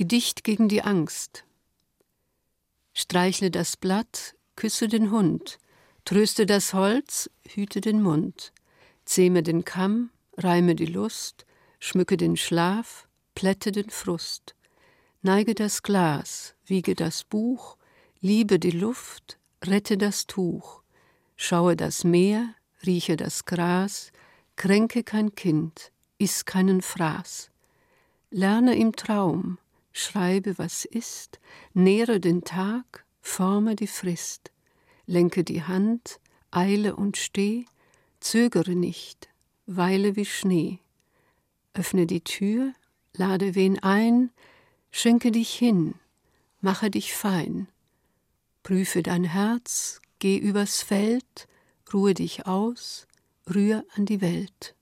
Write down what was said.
Gedicht gegen die Angst. Streichle das Blatt, küsse den Hund, tröste das Holz, hüte den Mund, zähme den Kamm, reime die Lust, schmücke den Schlaf, plätte den Frust, neige das Glas, wiege das Buch, liebe die Luft, rette das Tuch, schaue das Meer, rieche das Gras, kränke kein Kind, iss keinen Fraß. Lerne im Traum, schreibe, was ist, nähre den Tag, forme die Frist, lenke die Hand, eile und steh, zögere nicht, weile wie Schnee. Öffne die Tür, lade wen ein, schenke dich hin, mache dich fein. Prüfe dein Herz, geh übers Feld, ruhe dich aus, rühr an die Welt.